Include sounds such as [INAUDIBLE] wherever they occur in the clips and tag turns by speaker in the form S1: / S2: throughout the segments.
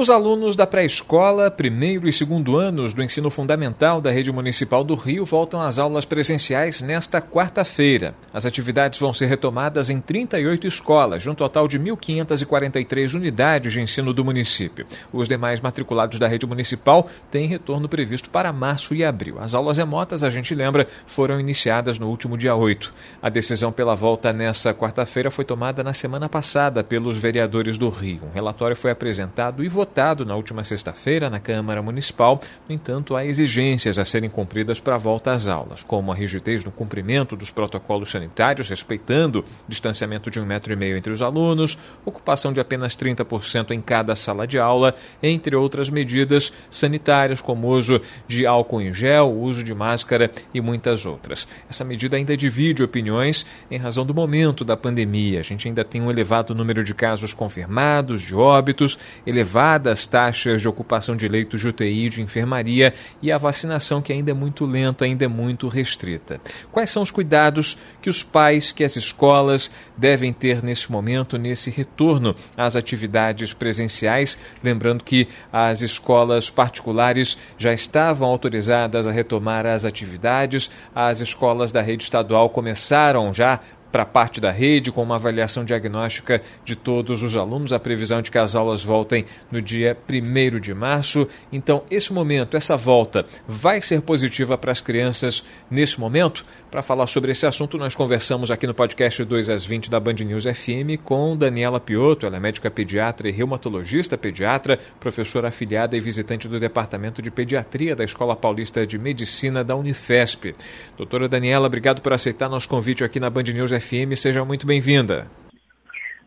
S1: Os alunos da pré-escola, primeiro e segundo anos do ensino fundamental da Rede Municipal do Rio voltam às aulas presenciais nesta quarta-feira. As atividades vão ser retomadas em 38 escolas, de um total de 1.543 unidades de ensino do município. Os demais matriculados da Rede Municipal têm retorno previsto para março e abril. As aulas remotas, a gente lembra, foram iniciadas no último dia 8. A decisão pela volta nessa quarta-feira foi tomada na semana passada pelos vereadores do Rio. Um relatório foi apresentado e votado votado na última sexta-feira na Câmara Municipal. No entanto, há exigências a serem cumpridas para a volta às aulas, como a rigidez no cumprimento dos protocolos sanitários, respeitando distanciamento de um metro e meio entre os alunos, ocupação de apenas 30% em cada sala de aula, entre outras medidas sanitárias, como uso de álcool em gel, uso de máscara e muitas outras. Essa medida ainda divide opiniões em razão do momento da pandemia. A gente ainda tem um elevado número de casos confirmados, de óbitos, elevado elevadas taxas de ocupação de leitos de UTI de enfermaria e a vacinação que ainda é muito lenta, ainda é muito restrita. Quais são os cuidados que os pais, que as escolas devem ter nesse momento, nesse retorno às atividades presenciais? Lembrando que as escolas particulares já estavam autorizadas a retomar as atividades, as escolas da rede estadual começaram já para parte da rede, com uma avaliação diagnóstica de todos os alunos. A previsão de que as aulas voltem no dia 1 de março. Então, esse momento, essa volta, vai ser positiva para as crianças nesse momento? Para falar sobre esse assunto, nós conversamos aqui no podcast 2 às 20 da Band News FM com Daniela Piotto. Ela é médica pediatra e reumatologista pediatra, professora afiliada e visitante do Departamento de Pediatria da Escola Paulista de Medicina da Unifesp. Doutora Daniela, obrigado por aceitar nosso convite aqui na Band News FM. FM. Seja muito bem-vinda.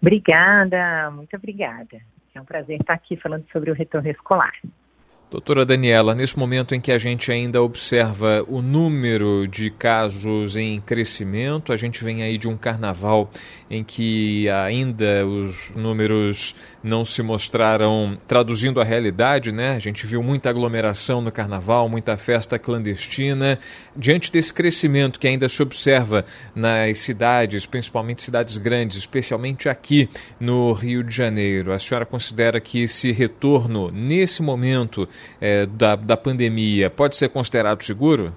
S2: Obrigada, muito obrigada. É um prazer estar aqui falando sobre o retorno escolar.
S1: Doutora Daniela, nesse momento em que a gente ainda observa o número de casos em crescimento, a gente vem aí de um carnaval em que ainda os números não se mostraram traduzindo a realidade, né? A gente viu muita aglomeração no carnaval, muita festa clandestina. Diante desse crescimento que ainda se observa nas cidades, principalmente cidades grandes, especialmente aqui no Rio de Janeiro, a senhora considera que esse retorno, nesse momento, é, da, da pandemia pode ser considerado seguro?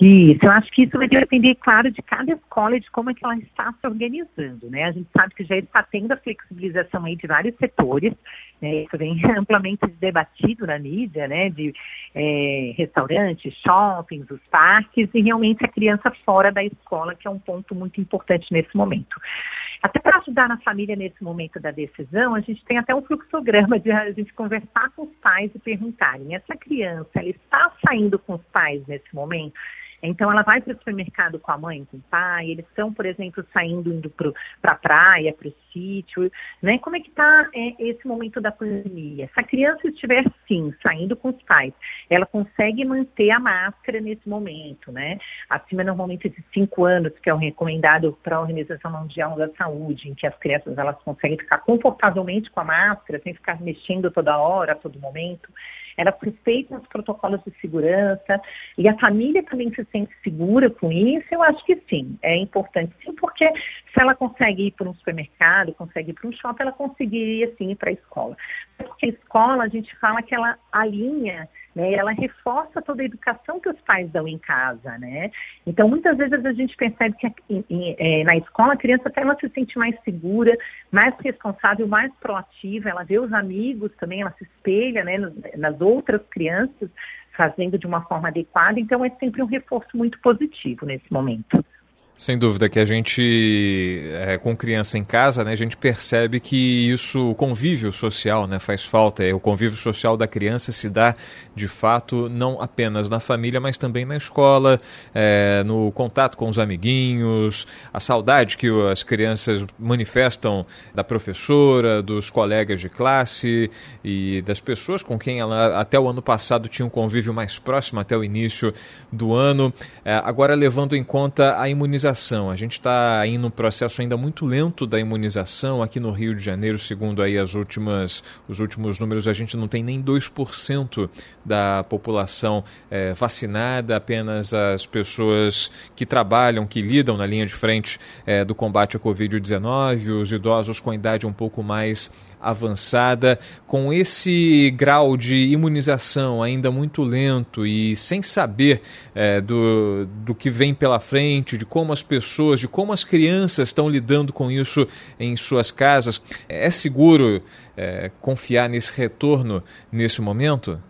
S2: Isso, eu acho que isso vai depender, claro, de cada escola e de como é que ela está se organizando, né? A gente sabe que já está tendo a flexibilização aí de vários setores, né? Isso vem [LAUGHS] amplamente debatido na mídia, né? De é, restaurantes, shoppings, os parques e realmente a criança fora da escola, que é um ponto muito importante nesse momento. Até para ajudar na família nesse momento da decisão, a gente tem até um fluxograma de a gente conversar com os pais e perguntarem, essa criança, ela está saindo com os pais nesse momento? Então ela vai para o supermercado com a mãe, com o pai, eles estão, por exemplo, saindo indo para a pra praia, para o sítio, né? Como é que está é, esse momento da pandemia? Se a criança estiver sim, saindo com os pais, ela consegue manter a máscara nesse momento, né? Acima normalmente de cinco anos, que é o recomendado para a Organização Mundial da Saúde, em que as crianças elas conseguem ficar confortavelmente com a máscara, sem ficar mexendo toda hora, a todo momento ela respeita os protocolos de segurança e a família também se sente segura com isso, eu acho que sim, é importante sim, porque se ela consegue ir para um supermercado, consegue ir para um shopping, ela conseguiria sim ir para a escola. Porque a escola, a gente fala que ela alinha né? Ela reforça toda a educação que os pais dão em casa, né? Então, muitas vezes a gente percebe que é, na escola a criança até ela se sente mais segura, mais responsável, mais proativa, ela vê os amigos também, ela se espelha né, nas outras crianças, fazendo de uma forma adequada, então é sempre um reforço muito positivo nesse momento.
S1: Sem dúvida que a gente, é, com criança em casa, né, a gente percebe que isso, o convívio social, né, faz falta. É, o convívio social da criança se dá, de fato, não apenas na família, mas também na escola, é, no contato com os amiguinhos, a saudade que as crianças manifestam da professora, dos colegas de classe e das pessoas com quem ela até o ano passado tinha um convívio mais próximo, até o início do ano. É, agora, levando em conta a imunização imunização. A gente está em um processo ainda muito lento da imunização. Aqui no Rio de Janeiro, segundo aí as últimas, os últimos números, a gente não tem nem 2% da população é, vacinada, apenas as pessoas que trabalham, que lidam na linha de frente é, do combate à Covid-19, os idosos com idade um pouco mais avançada, com esse grau de imunização ainda muito lento e sem saber é, do, do que vem pela frente, de como as pessoas, de como as crianças estão lidando com isso em suas casas, é seguro é, confiar nesse retorno nesse momento?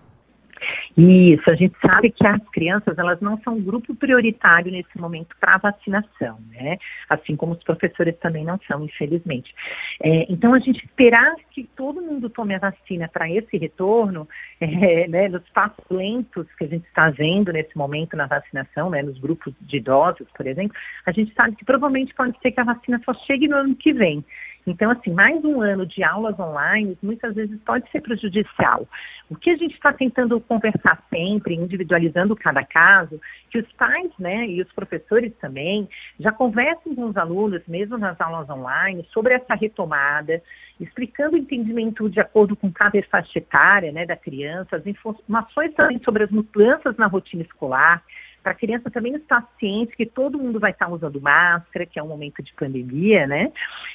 S2: Isso, a gente sabe que as crianças, elas não são um grupo prioritário nesse momento para vacinação, né? Assim como os professores também não são, infelizmente. É, então, a gente esperar que todo mundo tome a vacina para esse retorno, [LAUGHS] é, né, nos passos lentos que a gente está vendo nesse momento na vacinação, né, nos grupos de idosos, por exemplo, a gente sabe que provavelmente pode ser que a vacina só chegue no ano que vem. Então, assim, mais um ano de aulas online muitas vezes pode ser prejudicial. O que a gente está tentando conversar sempre, individualizando cada caso, que os pais, né, e os professores também, já conversem com os alunos, mesmo nas aulas online, sobre essa retomada, explicando o entendimento de acordo com cada faixa etária, né, da criança, as informações também sobre as mudanças na rotina escolar, para a criança também estar ciente que todo mundo vai estar usando máscara, que é um momento de pandemia, né?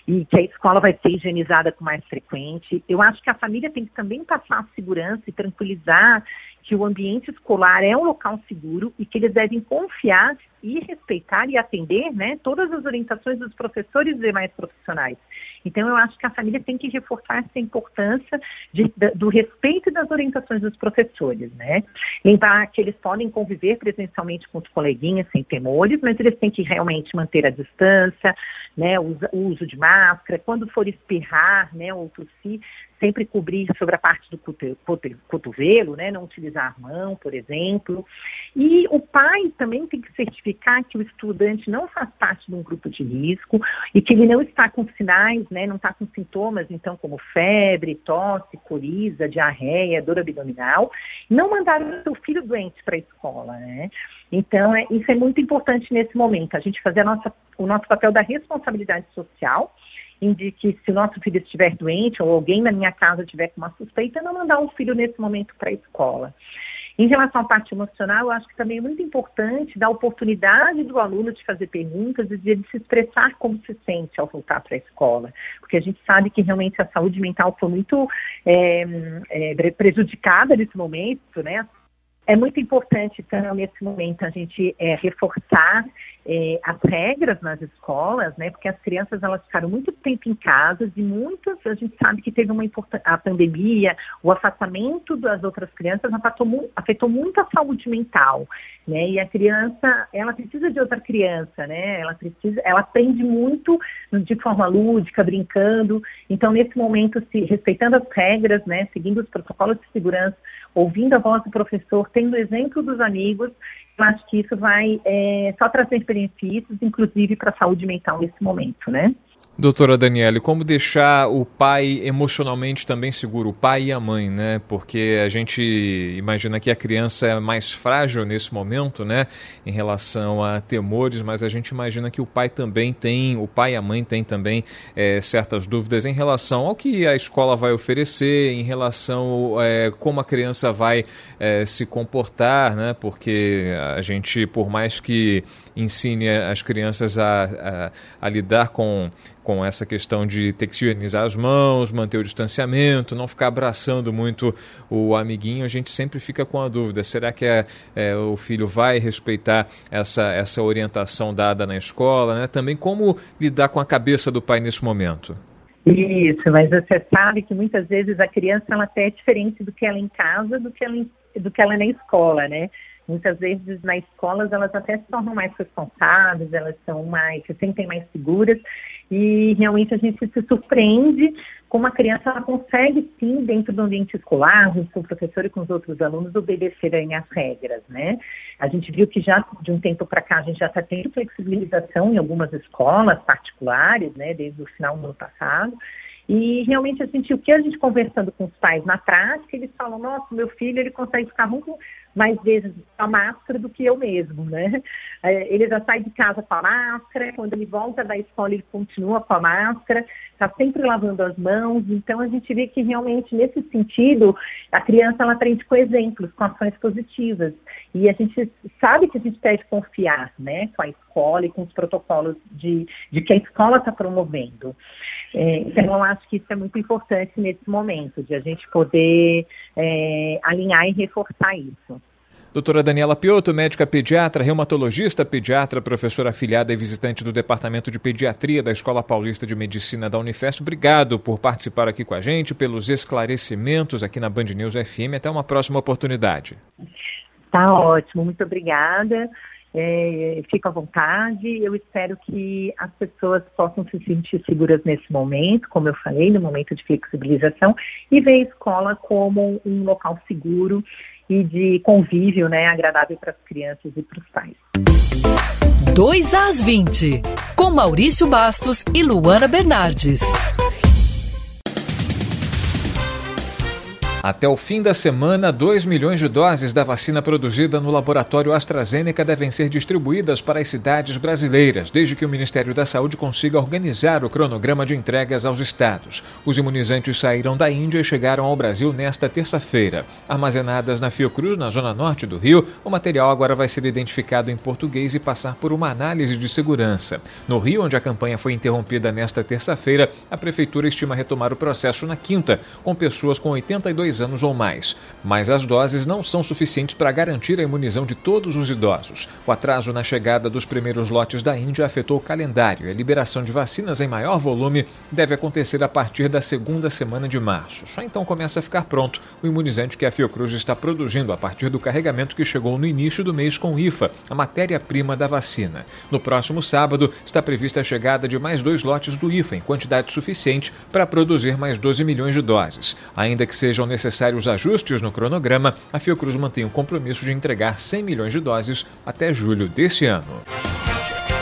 S2: E que a escola vai ser higienizada com mais frequente. Eu acho que a família tem que também passar segurança e tranquilizar que o ambiente escolar é um local seguro e que eles devem confiar e respeitar e atender né, todas as orientações dos professores e demais profissionais. Então, eu acho que a família tem que reforçar essa importância de, do respeito e das orientações dos professores. Né? Lembrar que eles podem conviver presencialmente com os coleguinhas sem temores, mas eles têm que realmente manter a distância, né, o uso de máscara, quando for espirrar né, ou tossir, sempre cobrir sobre a parte do cotovelo, né, não utilizar a mão, por exemplo. E o pai também tem que certificar que o estudante não faz parte de um grupo de risco e que ele não está com sinais, né, não está com sintomas, então, como febre, tosse, coriza, diarreia, dor abdominal, não mandar o seu filho doente para a escola, né? Então, é, isso é muito importante nesse momento, a gente fazer a nossa, o nosso papel da responsabilidade social, indique se o nosso filho estiver doente ou alguém na minha casa tiver com uma suspeita, não mandar o filho nesse momento para a escola. Em relação à parte emocional, eu acho que também é muito importante dar oportunidade do aluno de fazer perguntas e de se expressar como se sente ao voltar para a escola. Porque a gente sabe que realmente a saúde mental foi muito é, é, prejudicada nesse momento, né? É muito importante, então, nesse momento, a gente é, reforçar é, as regras nas escolas, né? Porque as crianças elas ficaram muito tempo em casa e muitas, a gente sabe que teve uma a pandemia, o afastamento das outras crianças afetou, afetou muito a saúde mental, né? E a criança, ela precisa de outra criança, né? Ela precisa, ela aprende muito de forma lúdica, brincando. Então, nesse momento, se respeitando as regras, né? Seguindo os protocolos de segurança, ouvindo a voz do professor, tendo exemplo dos amigos, eu acho que isso vai é, só trazer benefícios, inclusive para a saúde mental nesse momento, né?
S1: Doutora Daniele, como deixar o pai emocionalmente também seguro, o pai e a mãe, né? Porque a gente imagina que a criança é mais frágil nesse momento, né? Em relação a temores, mas a gente imagina que o pai também tem, o pai e a mãe têm também é, certas dúvidas em relação ao que a escola vai oferecer, em relação é, como a criança vai é, se comportar, né? Porque a gente, por mais que ensine as crianças a, a, a lidar com com essa questão de ter que higienizar as mãos, manter o distanciamento, não ficar abraçando muito o amiguinho, a gente sempre fica com a dúvida: será que é, é, o filho vai respeitar essa, essa orientação dada na escola? Né? Também como lidar com a cabeça do pai nesse momento?
S2: Isso, mas você sabe que muitas vezes a criança ela até é diferente do que ela é em casa, do que ela, do que ela é na escola, né? Muitas vezes nas escolas elas até se tornam mais responsáveis, elas são mais, se sentem mais seguras. E realmente a gente se surpreende como a criança ela consegue sim, dentro do ambiente escolar, junto com o professor e com os outros alunos, obedecerem às regras, né? A gente viu que já de um tempo para cá a gente já está tendo flexibilização em algumas escolas particulares, né, desde o final do ano passado, e realmente, assim, o que a gente conversando com os pais na prática, eles falam, nossa, meu filho, ele consegue ficar muito mais vezes com a máscara do que eu mesmo, né? É, ele já sai de casa com a máscara, quando ele volta da escola ele continua com a máscara, está sempre lavando as mãos, então a gente vê que realmente nesse sentido a criança ela aprende com exemplos, com ações positivas e a gente sabe que a gente deve confiar, né, com a escola e com os protocolos de, de que a escola está promovendo. É, então eu acho que isso é muito importante nesse momento, de a gente poder é, alinhar e reforçar isso.
S1: Doutora Daniela Piotto, médica pediatra, reumatologista pediatra, professora afiliada e visitante do Departamento de Pediatria da Escola Paulista de Medicina da Unifesp. Obrigado por participar aqui com a gente, pelos esclarecimentos aqui na Band News FM. Até uma próxima oportunidade.
S2: Tá ótimo, muito obrigada. É, à vontade. Eu espero que as pessoas possam se sentir seguras nesse momento, como eu falei, no momento de flexibilização, e ver a escola como um local seguro e de convívio né, agradável para as crianças e para os pais.
S3: 2 às 20, com Maurício Bastos e Luana Bernardes.
S1: Até o fim da semana, 2 milhões de doses da vacina produzida no laboratório AstraZeneca devem ser distribuídas para as cidades brasileiras, desde que o Ministério da Saúde consiga organizar o cronograma de entregas aos estados. Os imunizantes saíram da Índia e chegaram ao Brasil nesta terça-feira. Armazenadas na Fiocruz, na zona norte do Rio, o material agora vai ser identificado em português e passar por uma análise de segurança. No Rio, onde a campanha foi interrompida nesta terça-feira, a prefeitura estima retomar o processo na quinta, com pessoas com 82 dois anos ou mais. Mas as doses não são suficientes para garantir a imunização de todos os idosos. O atraso na chegada dos primeiros lotes da Índia afetou o calendário e a liberação de vacinas em maior volume deve acontecer a partir da segunda semana de março. Só então começa a ficar pronto o imunizante que a Fiocruz está produzindo a partir do carregamento que chegou no início do mês com IFA, a matéria-prima da vacina. No próximo sábado está prevista a chegada de mais dois lotes do IFA em quantidade suficiente para produzir mais 12 milhões de doses. Ainda que sejam necessários necessários ajustes no cronograma, a Fiocruz mantém o compromisso de entregar 100 milhões de doses até julho deste ano.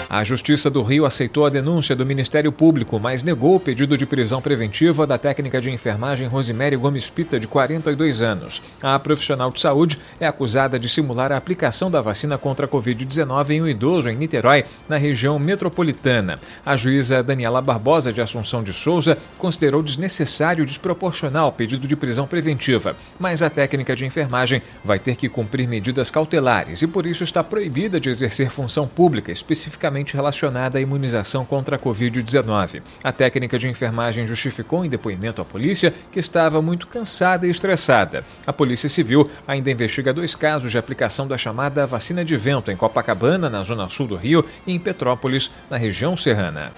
S1: A Justiça do Rio aceitou a denúncia do Ministério Público, mas negou o pedido de prisão preventiva da técnica de enfermagem Rosemary Gomes Pita, de 42 anos. A profissional de saúde é acusada de simular a aplicação da vacina contra a Covid-19 em um idoso em Niterói, na região metropolitana. A juíza Daniela Barbosa, de Assunção de Souza, considerou desnecessário e desproporcional o pedido de prisão preventiva, mas a técnica de enfermagem vai ter que cumprir medidas cautelares e, por isso, está proibida de exercer função pública, especificamente diretamente relacionada à imunização contra a Covid-19. A técnica de enfermagem justificou em depoimento à polícia que estava muito cansada e estressada. A Polícia Civil ainda investiga dois casos de aplicação da chamada vacina de vento em Copacabana, na zona sul do Rio, e em Petrópolis, na região serrana.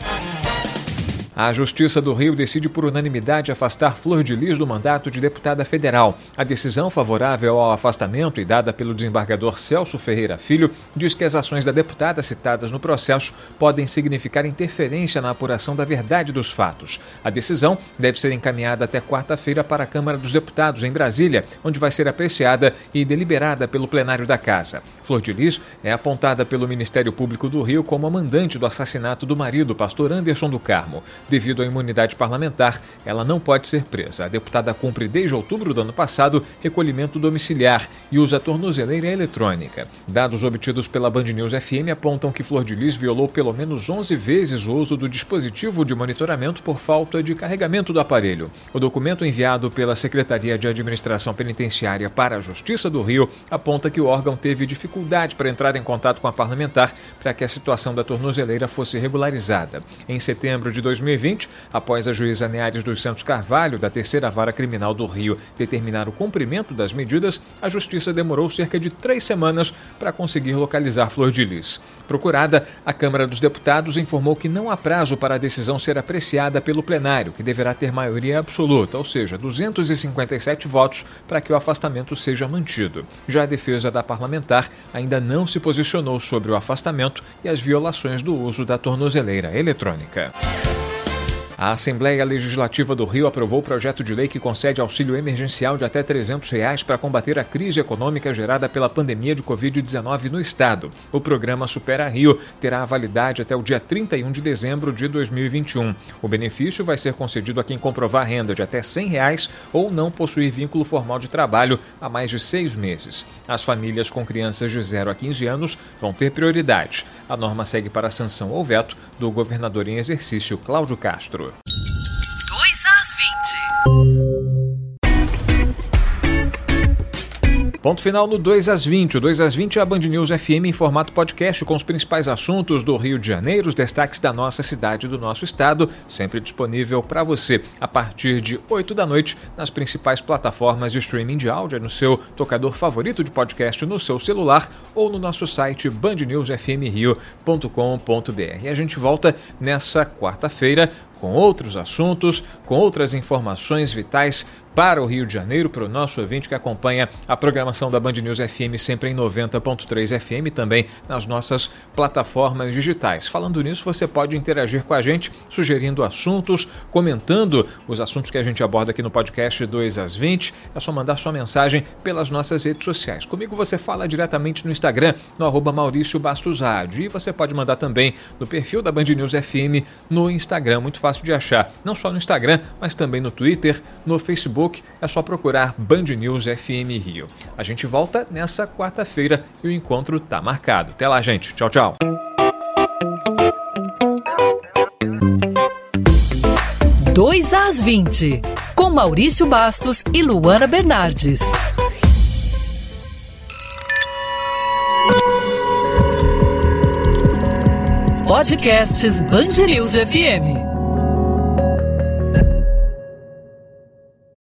S1: A Justiça do Rio decide por unanimidade afastar Flor de Lis do mandato de deputada federal. A decisão favorável ao afastamento e dada pelo desembargador Celso Ferreira Filho diz que as ações da deputada citadas no processo podem significar interferência na apuração da verdade dos fatos. A decisão deve ser encaminhada até quarta-feira para a Câmara dos Deputados, em Brasília, onde vai ser apreciada e deliberada pelo plenário da Casa. Flor de Lis é apontada pelo Ministério Público do Rio como a mandante do assassinato do marido, pastor Anderson do Carmo. Devido à imunidade parlamentar, ela não pode ser presa. A deputada cumpre desde outubro do ano passado recolhimento domiciliar e usa tornozeleira eletrônica. Dados obtidos pela Band News FM apontam que Flor de Lis violou pelo menos 11 vezes o uso do dispositivo de monitoramento por falta de carregamento do aparelho. O documento enviado pela Secretaria de Administração Penitenciária para a Justiça do Rio aponta que o órgão teve dificuldade para entrar em contato com a parlamentar para que a situação da tornozeleira fosse regularizada. Em setembro de 2000 2020, após a juíza Neares dos Santos Carvalho, da Terceira Vara Criminal do Rio, determinar o cumprimento das medidas, a Justiça demorou cerca de três semanas para conseguir localizar Flor de Lis. Procurada, a Câmara dos Deputados informou que não há prazo para a decisão ser apreciada pelo plenário, que deverá ter maioria absoluta, ou seja, 257 votos, para que o afastamento seja mantido. Já a defesa da parlamentar ainda não se posicionou sobre o afastamento e as violações do uso da tornozeleira eletrônica. A Assembleia Legislativa do Rio aprovou o projeto de lei que concede auxílio emergencial de até 300 reais para combater a crise econômica gerada pela pandemia de Covid-19 no estado. O programa Supera Rio terá validade até o dia 31 de dezembro de 2021. O benefício vai ser concedido a quem comprovar renda de até 100 reais ou não possuir vínculo formal de trabalho há mais de seis meses. As famílias com crianças de 0 a 15 anos vão ter prioridade. A norma segue para sanção ou veto do governador em exercício Cláudio Castro.
S3: 2 às 20.
S1: Ponto final no 2 às 20. O 2 às 20 é a Band News FM em formato podcast com os principais assuntos do Rio de Janeiro, os destaques da nossa cidade e do nosso estado, sempre disponível para você a partir de 8 da noite nas principais plataformas de streaming de áudio, no seu tocador favorito de podcast no seu celular ou no nosso site bandnewsfmrio.com.br. E a gente volta nessa quarta-feira com outros assuntos, com outras informações vitais para o Rio de Janeiro, para o nosso ouvinte que acompanha a programação da Band News FM sempre em 90.3 FM, também nas nossas plataformas digitais. Falando nisso, você pode interagir com a gente, sugerindo assuntos, comentando os assuntos que a gente aborda aqui no podcast 2 às 20. É só mandar sua mensagem pelas nossas redes sociais. Comigo você fala diretamente no Instagram, no arroba Maurício Bastos Rádio. E você pode mandar também no perfil da Band News FM no Instagram, muito fácil fácil de achar, não só no Instagram, mas também no Twitter, no Facebook, é só procurar Band News FM Rio. A gente volta nessa quarta-feira e o encontro tá marcado. Até lá, gente. Tchau, tchau.
S3: Dois às 20, com Maurício Bastos e Luana Bernardes. Podcasts News FM.